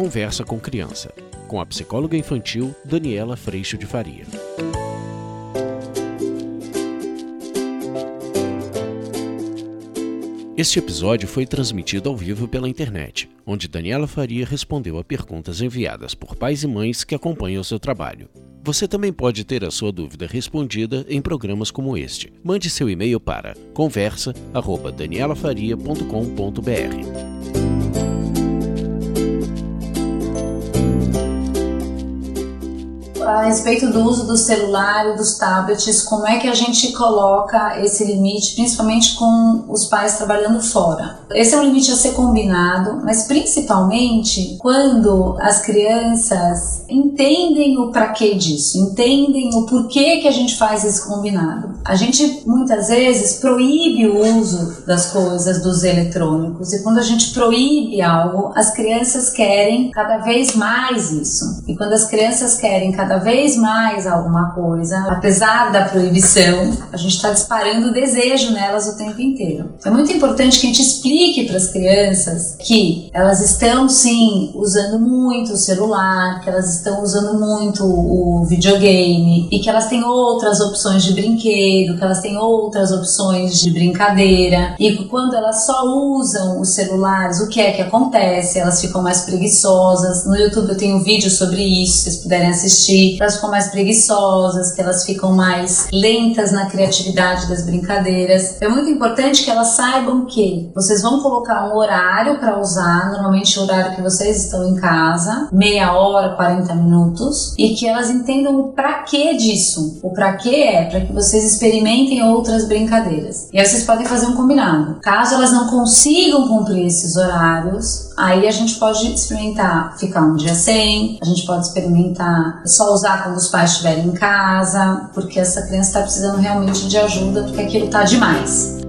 Conversa com Criança, com a psicóloga infantil Daniela Freixo de Faria. Este episódio foi transmitido ao vivo pela internet, onde Daniela Faria respondeu a perguntas enviadas por pais e mães que acompanham o seu trabalho. Você também pode ter a sua dúvida respondida em programas como este. Mande seu e-mail para conversa@danielafaria.com.br. a respeito do uso do celular e dos tablets, como é que a gente coloca esse limite, principalmente com os pais trabalhando fora. Esse é um limite a ser combinado, mas principalmente quando as crianças entendem o para que disso, entendem o porquê que a gente faz esse combinado. A gente muitas vezes proíbe o uso das coisas, dos eletrônicos, e quando a gente proíbe algo, as crianças querem cada vez mais isso. E quando as crianças querem cada vez mais alguma coisa, apesar da proibição, a gente está disparando o desejo nelas o tempo inteiro. É muito importante que a gente explique para as crianças que elas estão sim usando muito o celular, que elas estão usando muito o videogame e que elas têm outras opções de brinquedo, que elas têm outras opções de brincadeira e quando elas só usam os celulares, o que é que acontece? Elas ficam mais preguiçosas. No YouTube eu tenho um vídeo sobre isso, se vocês puderem assistir elas ficam mais preguiçosas, que elas ficam mais lentas na criatividade das brincadeiras. É muito importante que elas saibam que vocês vão colocar um horário para usar, normalmente o horário que vocês estão em casa, meia hora, 40 minutos, e que elas entendam o para que disso. O para que é para que vocês experimentem outras brincadeiras. E aí vocês podem fazer um combinado. Caso elas não consigam cumprir esses horários, aí a gente pode experimentar ficar um dia sem, a gente pode experimentar só usar quando os pais estiverem em casa, porque essa criança está precisando realmente de ajuda, porque aquilo está demais.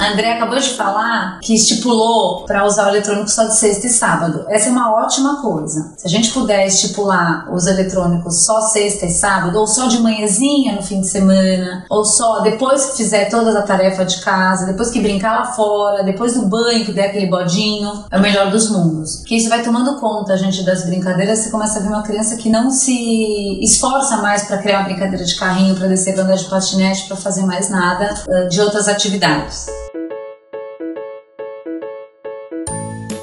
André acabou de falar que estipulou para usar o eletrônico só de sexta e sábado. Essa é uma ótima coisa. Se a gente puder estipular os eletrônicos só sexta e sábado, ou só de manhãzinha no fim de semana, ou só depois que fizer toda a tarefa de casa, depois que brincar lá fora, depois do banho que der aquele bodinho, é o melhor dos mundos. Porque isso vai tomando conta, gente, das brincadeiras. Você começa a ver uma criança que não se esforça mais para criar uma brincadeira de carrinho, para descer andar de patinete, para fazer mais nada de outras atividades.